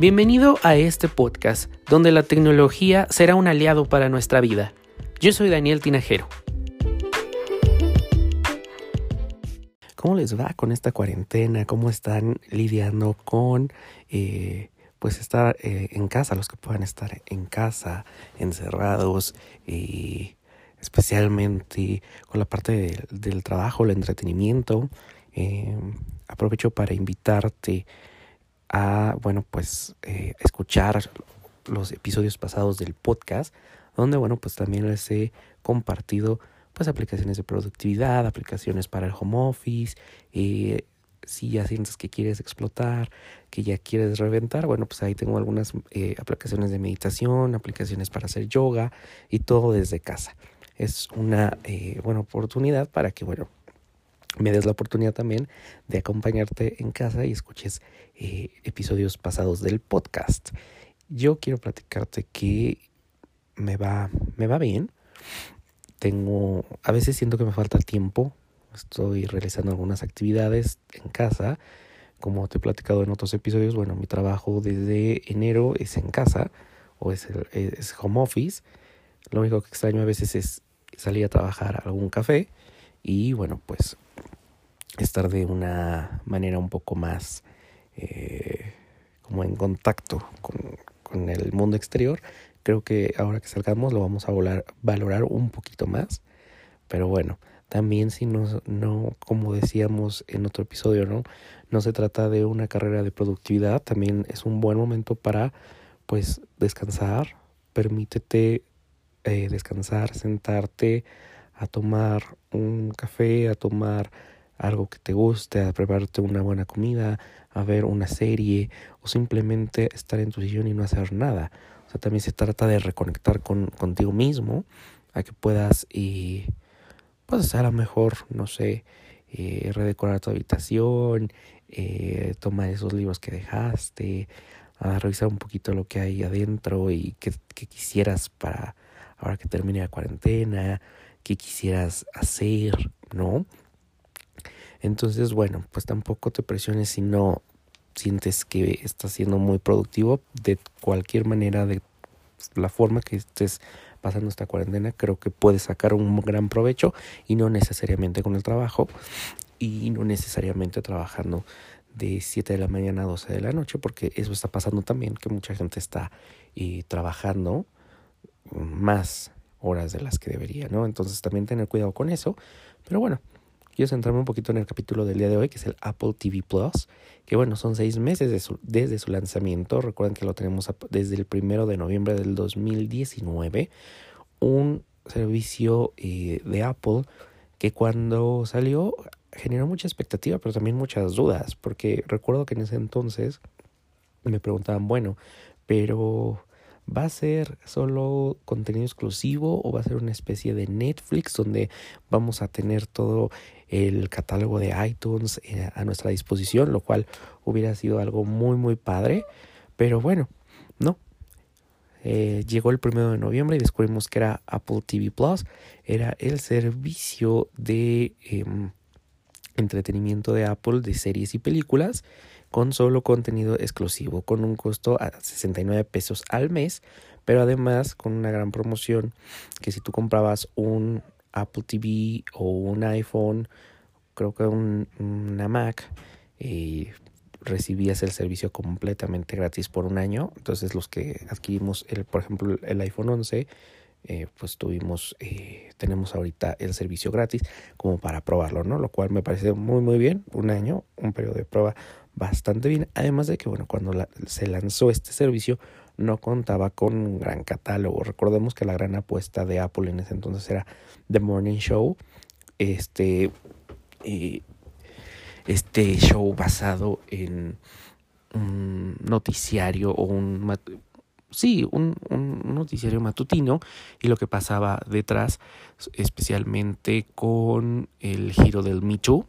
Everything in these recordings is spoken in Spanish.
Bienvenido a este podcast donde la tecnología será un aliado para nuestra vida. Yo soy Daniel Tinajero. ¿Cómo les va con esta cuarentena? ¿Cómo están lidiando con eh, pues estar eh, en casa, los que puedan estar en casa, encerrados, y especialmente con la parte del, trabajo, el entretenimiento? Eh, aprovecho para invitarte a, bueno, pues eh, escuchar los episodios pasados del podcast, donde, bueno, pues también les he compartido pues aplicaciones de productividad, aplicaciones para el home office, eh, si ya sientes que quieres explotar, que ya quieres reventar, bueno, pues ahí tengo algunas eh, aplicaciones de meditación, aplicaciones para hacer yoga y todo desde casa. Es una eh, buena oportunidad para que, bueno, me des la oportunidad también de acompañarte en casa y escuches eh, episodios pasados del podcast. Yo quiero platicarte que me va, me va bien. Tengo, a veces siento que me falta tiempo. Estoy realizando algunas actividades en casa. Como te he platicado en otros episodios, bueno, mi trabajo desde enero es en casa o es, es home office. Lo único que extraño a veces es salir a trabajar a algún café y bueno, pues estar de una manera un poco más eh, como en contacto con, el mundo exterior. Creo que ahora que salgamos lo vamos a volar, valorar un poquito más. Pero bueno, también si no, no, como decíamos en otro episodio, ¿no? No se trata de una carrera de productividad, también es un buen momento para pues descansar, permítete eh, descansar, sentarte a tomar un café, a tomar algo que te guste, a prepararte una buena comida, a ver una serie o simplemente estar en tu sillón y no hacer nada. O sea, también se trata de reconectar con, contigo mismo, a que puedas, y pues a lo mejor, no sé, eh, redecorar tu habitación, eh, tomar esos libros que dejaste, revisar un poquito lo que hay adentro y qué quisieras para ahora que termine la cuarentena, qué quisieras hacer, ¿no? Entonces, bueno, pues tampoco te presiones si no sientes que estás siendo muy productivo de cualquier manera, de la forma que estés pasando esta cuarentena, creo que puedes sacar un gran provecho y no necesariamente con el trabajo y no necesariamente trabajando de 7 de la mañana a 12 de la noche, porque eso está pasando también, que mucha gente está eh, trabajando más horas de las que debería, ¿no? Entonces también tener cuidado con eso, pero bueno, quiero centrarme un poquito en el capítulo del día de hoy, que es el Apple TV Plus, que bueno, son seis meses desde su lanzamiento. Recuerden que lo tenemos desde el primero de noviembre del 2019. Un servicio eh, de Apple que cuando salió generó mucha expectativa, pero también muchas dudas, porque recuerdo que en ese entonces me preguntaban, bueno, pero ¿Va a ser solo contenido exclusivo o va a ser una especie de Netflix donde vamos a tener todo el catálogo de iTunes eh, a nuestra disposición, lo cual hubiera sido algo muy muy padre, pero bueno, no. Eh, llegó el primero de noviembre y descubrimos que era Apple TV Plus, era el servicio de em, entretenimiento de Apple de series y películas con solo contenido exclusivo, con un costo a 69 pesos al mes, pero además con una gran promoción que si tú comprabas un Apple TV o un iPhone, creo que un, una Mac, eh, recibías el servicio completamente gratis por un año. Entonces los que adquirimos, el, por ejemplo, el iPhone 11, eh, pues tuvimos, eh, tenemos ahorita el servicio gratis como para probarlo, ¿no? Lo cual me parece muy, muy bien. Un año, un periodo de prueba bastante bien. Además de que, bueno, cuando se lanzó este servicio no contaba con un gran catálogo. Recordemos que la gran apuesta de Apple en ese entonces era The Morning Show. Este, este show basado en un noticiario o un sí, un, un, noticiario matutino y lo que pasaba detrás, especialmente con el giro del Too,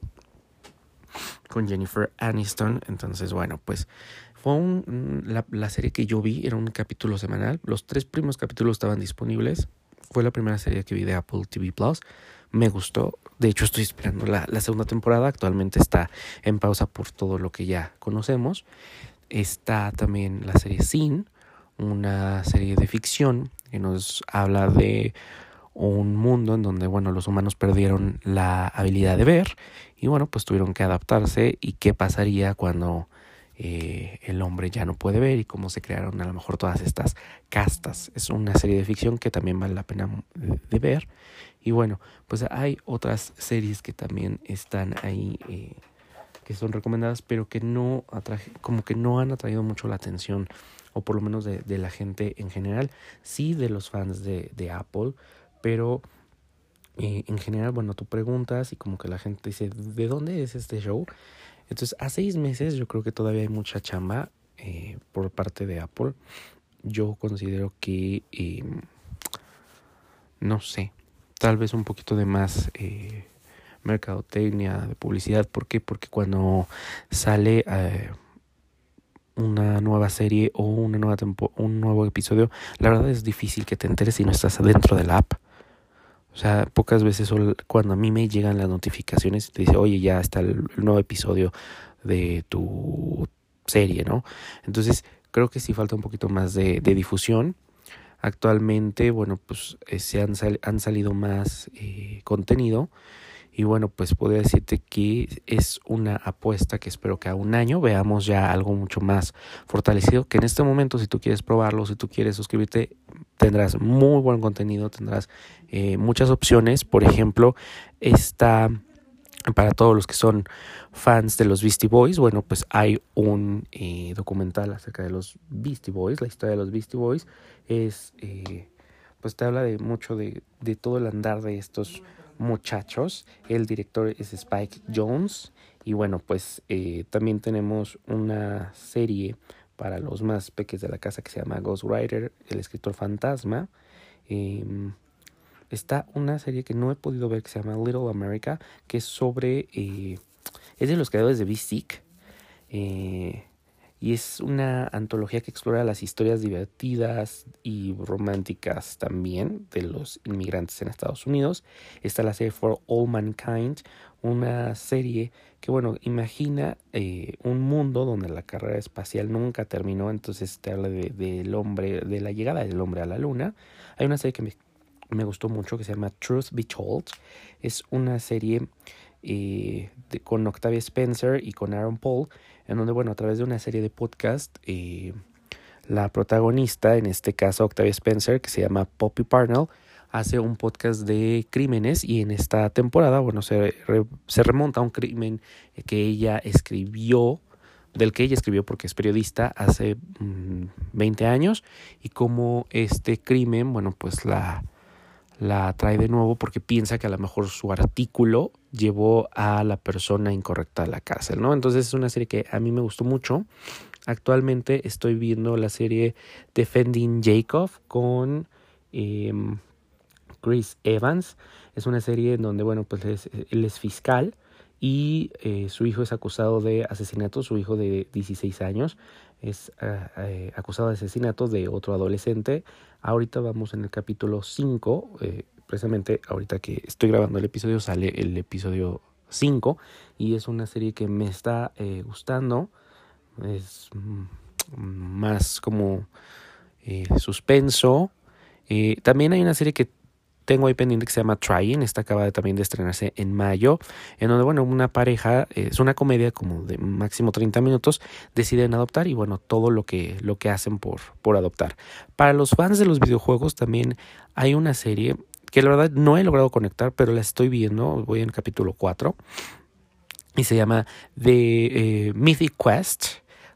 con Jennifer Aniston. Entonces, bueno, pues fue la, serie que yo vi, era un capítulo semanal. Los tres primeros capítulos estaban disponibles. Fue la primera serie que vi de Apple TV Plus. Me gustó. De hecho, estoy esperando la segunda temporada. Actualmente está en pausa por todo lo que ya conocemos. está también la serie Sin, una serie de ficción que nos habla de un mundo en donde, bueno, los humanos perdieron la habilidad de ver y, bueno, pues tuvieron que adaptarse y qué pasaría cuando eh, el hombre ya no puede ver y cómo se crearon a lo mejor todas estas castas. Es una serie de ficción que también vale la pena de, ver. Y bueno, pues hay otras series que también están ahí eh, que son recomendadas, pero que no atraje, como que no han atraído mucho la atención, o por lo menos de, la gente en general, sí de los fans de Apple, pero eh, en general, bueno, tú preguntas y como que la gente dice, ¿de dónde es este show? Entonces, a seis meses yo creo que todavía hay mucha chamba eh, por parte de Apple. Yo considero que, eh, no sé, tal vez un poquito de más eh, mercadotecnia, de publicidad. ¿Por qué? Porque cuando sale una nueva serie o una nueva un nuevo episodio, la verdad es difícil que te enteres si no estás adentro de la app. O sea, pocas veces cuando a mí me llegan las notificaciones te dice, oye, ya está el, nuevo episodio de tu serie, ¿no? Entonces, creo que sí falta un poquito más de, de difusión. Actualmente, bueno, pues eh, se han, sal, han salido más eh, contenido. Y bueno, pues puedo decirte que es una apuesta que espero que a un año veamos ya algo mucho más fortalecido. Que en este momento, si tú quieres probarlo, si tú quieres suscribirte, tendrás muy buen contenido, tendrás eh, muchas opciones. Por ejemplo, está para todos los que son fans de los Beastie Boys, bueno, pues hay un eh, documental acerca de los Beastie Boys, la historia de los Beastie Boys es, eh, pues te habla de mucho de, de todo el andar de estos muchachos. El director es Spike Jones y bueno, pues eh, también tenemos una serie para los más peques de la casa que se llama Ghost Rider, el escritor fantasma. Eh, está una serie que no he podido ver que se llama Little America, que es sobre... Eh, es de los creadores de Beast eh, y es una antología que explora las historias divertidas y románticas también de los inmigrantes en Estados Unidos. Está la serie For All Mankind, una serie que, bueno, imagina eh, un mundo donde la carrera espacial nunca terminó, entonces te habla de, del hombre, de la llegada del hombre a la luna. Hay una serie que me, me gustó mucho que se llama Truth Be Told. Es una serie eh, de, con Octavia Spencer y con Aaron Paul, en donde, bueno, a través de una serie de podcast, eh, la protagonista, en este caso Octavia Spencer, que se llama Poppy Parnell, hace un podcast de crímenes y en esta temporada, bueno, se, se remonta a un crimen que ella escribió, del que ella escribió porque es periodista hace mmm, 20 años y cómo este crimen, bueno, pues la, la trae de nuevo porque piensa que a lo mejor su artículo llevó a la persona incorrecta a la cárcel, ¿no? Entonces es una serie que a mí me gustó mucho. Actualmente estoy viendo la serie Defending Jacob con eh, Chris Evans. Es una serie en donde, bueno, pues es, él es fiscal y eh, su hijo es acusado de asesinato, su hijo de 16 años es uh, acusado de asesinato de otro adolescente. Ahorita vamos en el capítulo 5, eh, precisamente ahorita que estoy grabando el episodio sale el episodio 5 y es una serie que me está eh, gustando. Es más como eh, suspenso. también hay una serie que tengo ahí pendiente que se llama Trying, esta acaba de, también de estrenarse en mayo, en donde, bueno, una pareja, eh, es una comedia como de máximo 30 minutos, deciden adoptar y, bueno, todo lo que, lo que hacen por, por adoptar. Para los fans de los videojuegos también hay una serie que la verdad no he logrado conectar, pero la estoy viendo, voy en capítulo 4, y se llama The eh, Mythic Quest,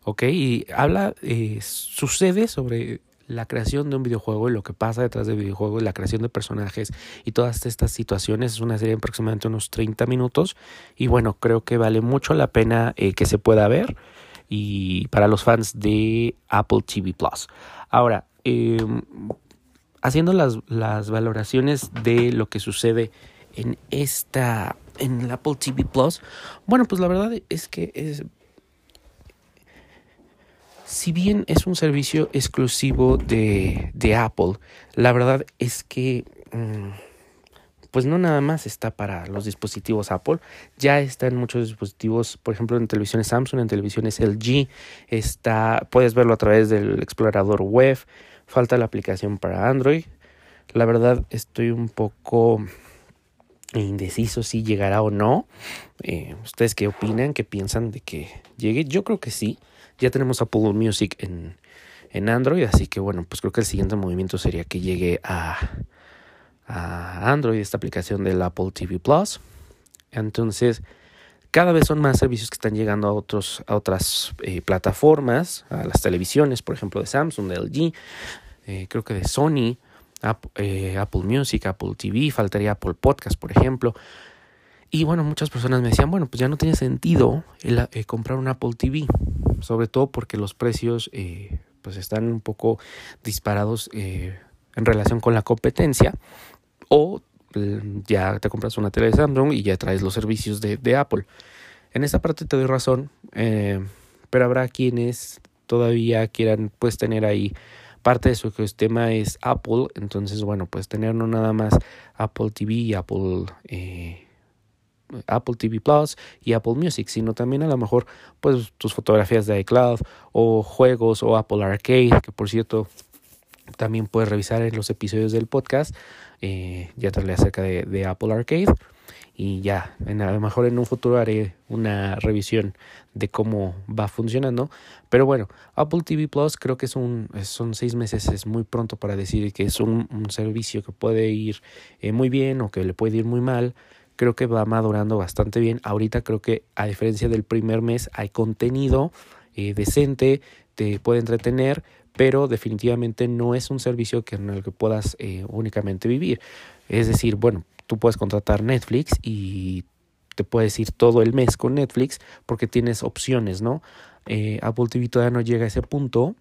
¿ok? Y habla, eh, sucede sobre la creación de un videojuego y lo que pasa detrás del videojuego la creación de personajes y todas estas situaciones. Es una serie de aproximadamente unos 30 minutos y bueno, creo que vale mucho la pena eh, que se pueda ver y para los fans de Apple TV Plus. Ahora, eh, haciendo las, las valoraciones de lo que sucede en esta en el Apple TV Plus, bueno, pues la verdad es que es si bien es un servicio exclusivo de, Apple, la verdad es que mmm, pues no nada más está para los dispositivos Apple, ya está en muchos dispositivos, por ejemplo en televisiones Samsung, en televisiones LG, está, puedes verlo a través del explorador web, falta la aplicación para Android. La verdad estoy un poco indeciso si llegará o no. Eh, ¿Ustedes qué opinan? ¿Qué piensan de que llegue? Yo creo que sí. Ya tenemos Apple Music en, en Android, así que bueno, pues creo que el siguiente movimiento sería que llegue a, a Android esta aplicación del Apple TV Plus. Entonces, cada vez son más servicios que están llegando a, otros, a otras eh, plataformas, a las televisiones, por ejemplo, de Samsung, de LG, eh, creo que de Sony, eh, Apple Music, Apple TV, faltaría Apple Podcast, por ejemplo. Y bueno, muchas personas me decían, bueno, pues ya no tiene sentido el, comprar un Apple TV, sobre todo porque los precios pues están un poco disparados en relación con la competencia. O mm, ya te compras una tele de Samsung y ya traes los servicios de, Apple. En esa parte te doy razón, eh, pero habrá quienes todavía quieran pues tener ahí parte de su ecosistema es Apple, entonces bueno, pues tener no nada más Apple TV y Apple eh, Apple TV Plus y Apple Music, sino también a lo mejor pues tus fotografías de iCloud o juegos o Apple Arcade, que por cierto también puedes revisar en los episodios del podcast. Eh, ya te hablé acerca de, Apple Arcade. Y ya, a lo mejor en un futuro haré una revisión de cómo va funcionando. Pero bueno, Apple TV Plus creo que es un, son seis meses, es muy pronto para decir que es un, servicio que puede ir eh, muy bien o que le puede ir muy mal. Creo que va madurando bastante bien. Ahorita creo que a diferencia del primer mes hay contenido eh, decente, te puede entretener, pero definitivamente no es un servicio que en el que puedas eh, únicamente vivir. Es decir, bueno, tú puedes contratar Netflix y te puedes ir todo el mes con Netflix porque tienes opciones, ¿no? Eh, Apple TV todavía no llega a ese punto.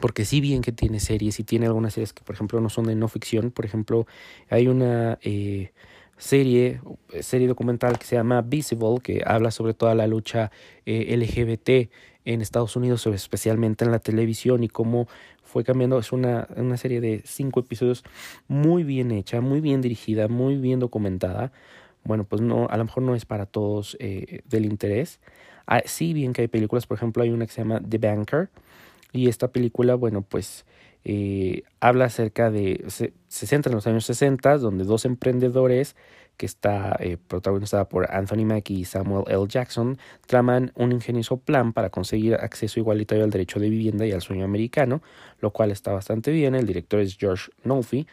Porque si bien que tiene series y tiene algunas series que por ejemplo no son de no ficción, por ejemplo hay una eh, serie, serie documental que se llama Visible, que habla sobre toda la lucha LGBT en Estados Unidos, especialmente en la televisión y cómo fue cambiando. Es una, una serie de cinco episodios muy bien hecha, muy bien dirigida, muy bien documentada. Bueno, pues no, a lo mejor no es para todos eh, del interés. Ah, sí, bien que hay películas, por ejemplo, hay una que se llama The Banker. Y esta película, bueno, pues eh, habla acerca de, se, centra en los años 60, donde dos emprendedores que está eh, protagonizada por Anthony Mackie y Samuel L. Jackson, traman un ingenioso plan para conseguir acceso igualitario al derecho de vivienda y al sueño americano, lo cual está bastante bien. El director es George Nolfi.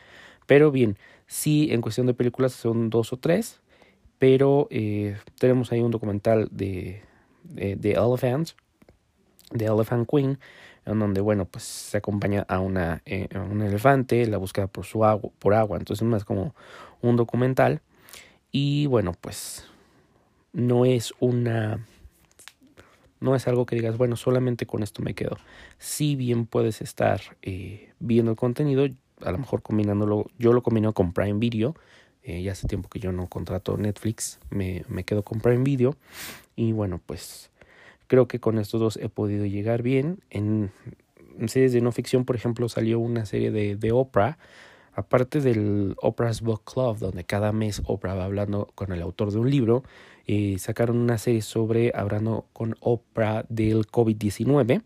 Pero bien, sí, en cuestión de películas son dos o tres, pero eh, tenemos ahí un documental de, de, de Elephant, Elephant Queen, en donde, bueno, pues se acompaña a, una, eh, un elefante, la búsqueda por su agua, por agua, entonces es más como un documental. Y bueno, pues no es una... No es algo que digas, bueno, solamente con esto me quedo. Si bien puedes estar eh, viendo el contenido, a lo mejor combinándolo, yo lo combino con Prime Video. Eh, ya hace tiempo que yo no contrato Netflix, me, me quedo con Prime Video. Y bueno, pues creo que con estos dos he podido llegar bien. En, series de no ficción, por ejemplo, salió una serie de, de Oprah Aparte del Oprah's Book Club, donde cada mes Oprah va hablando con el autor de un libro, eh, sacaron una serie sobre hablando con Oprah del COVID-19.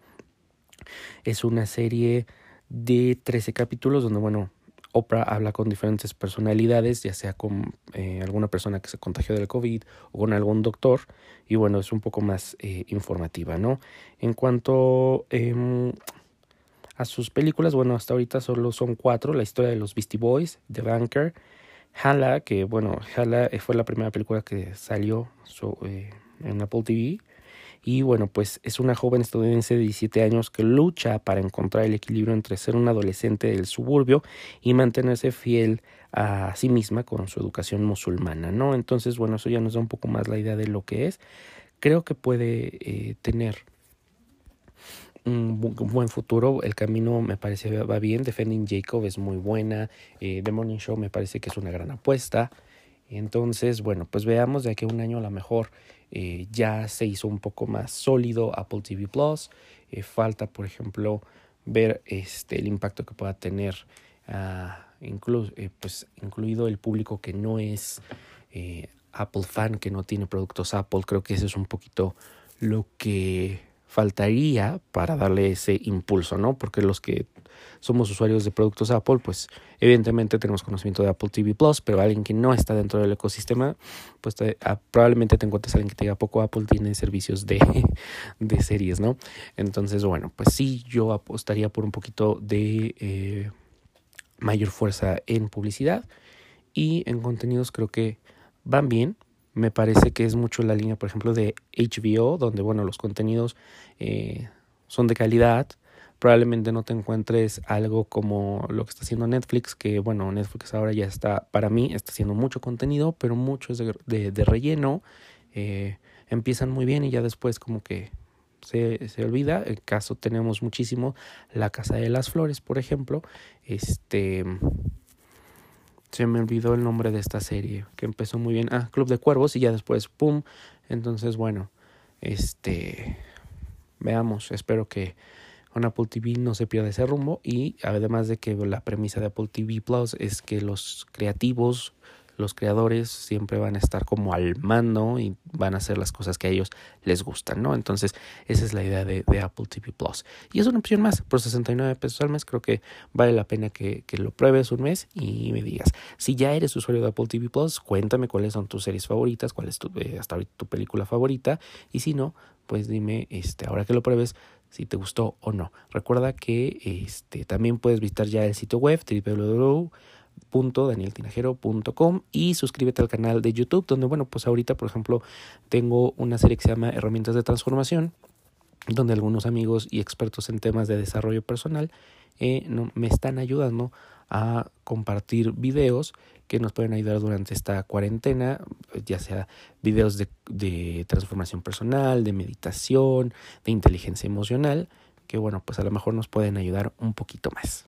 Es una serie de 13 capítulos donde, bueno, Oprah habla con diferentes personalidades, ya sea con eh, alguna persona que se contagió del COVID o con algún doctor. Y bueno, es un poco más eh, informativa, ¿no? En cuanto eh, a sus películas. Bueno, hasta ahorita solo son cuatro. La historia de los Beastie Boys, The Banker, Hala, que bueno, Hala eh, fue la primera película que salió en Apple TV. Y bueno, pues es una joven estadounidense de 17 años que lucha para encontrar el equilibrio entre ser un adolescente del suburbio y mantenerse fiel a sí misma con su educación musulmana, ¿no? Entonces, bueno, eso ya nos da un poco más la idea de lo que es. Creo que puede eh, tener un, buen futuro. El camino me parece va bien. Defending Jacob es muy buena. Eh, The Morning Show me parece que es una gran apuesta. Entonces, bueno, pues veamos de aquí a un año a lo mejor eh, ya se hizo un poco más sólido Apple TV Plus. Eh, falta, por ejemplo, ver este, el impacto que pueda tener ah, pues, incluido el público que no es Apple fan, que no tiene productos Apple. Creo que eso es un poquito lo que faltaría para darle ese impulso, ¿no? Porque los que somos usuarios de productos Apple, pues evidentemente tenemos conocimiento de Apple TV Plus, pero alguien que no está dentro del ecosistema, pues ah, probablemente te encuentres alguien que te poco Apple tiene servicios de, de series, ¿no? Entonces, bueno, pues sí, yo apostaría por un poquito de eh, mayor fuerza en publicidad y en contenidos creo que van bien, me parece que es mucho la línea, por ejemplo, de HBO, donde, bueno, los contenidos eh, son de calidad. Probablemente no te encuentres algo como lo que está haciendo Netflix, que, bueno, Netflix ahora ya está, para mí, está haciendo mucho contenido, pero mucho es de, de, relleno. Eh, empiezan muy bien y ya después como que se, se, olvida. El caso tenemos muchísimo La Casa de las Flores, por ejemplo. Este se me olvidó el nombre de esta serie, que empezó muy bien. Ah, Club de Cuervos y ya después, ¡pum! Entonces, bueno, este, veamos, espero que con Apple TV no se pierda ese rumbo y además de que la premisa de Apple TV Plus es que los creativos los creadores siempre van a estar como al mando y van a hacer las cosas que a ellos les gustan, ¿no? Entonces, esa es la idea de, Apple TV Plus. Y es una opción más, por 69 pesos al mes, creo que vale la pena que, lo pruebes un mes y me digas, si ya eres usuario de Apple TV Plus, cuéntame cuáles son tus series favoritas, cuál es tu, eh, hasta ahorita tu película favorita, y si no, pues dime, este, ahora que lo pruebes, si te gustó o no. Recuerda que este, también puedes visitar ya el sitio web www www.danieltinajero.com y suscríbete al canal de YouTube donde bueno pues ahorita por ejemplo tengo una serie que se llama herramientas de transformación donde algunos amigos y expertos en temas de desarrollo personal eh, me están ayudando a compartir videos que nos pueden ayudar durante esta cuarentena, ya sea videos de, de transformación personal, de meditación, de inteligencia emocional, que bueno, pues a lo mejor nos pueden ayudar un poquito más.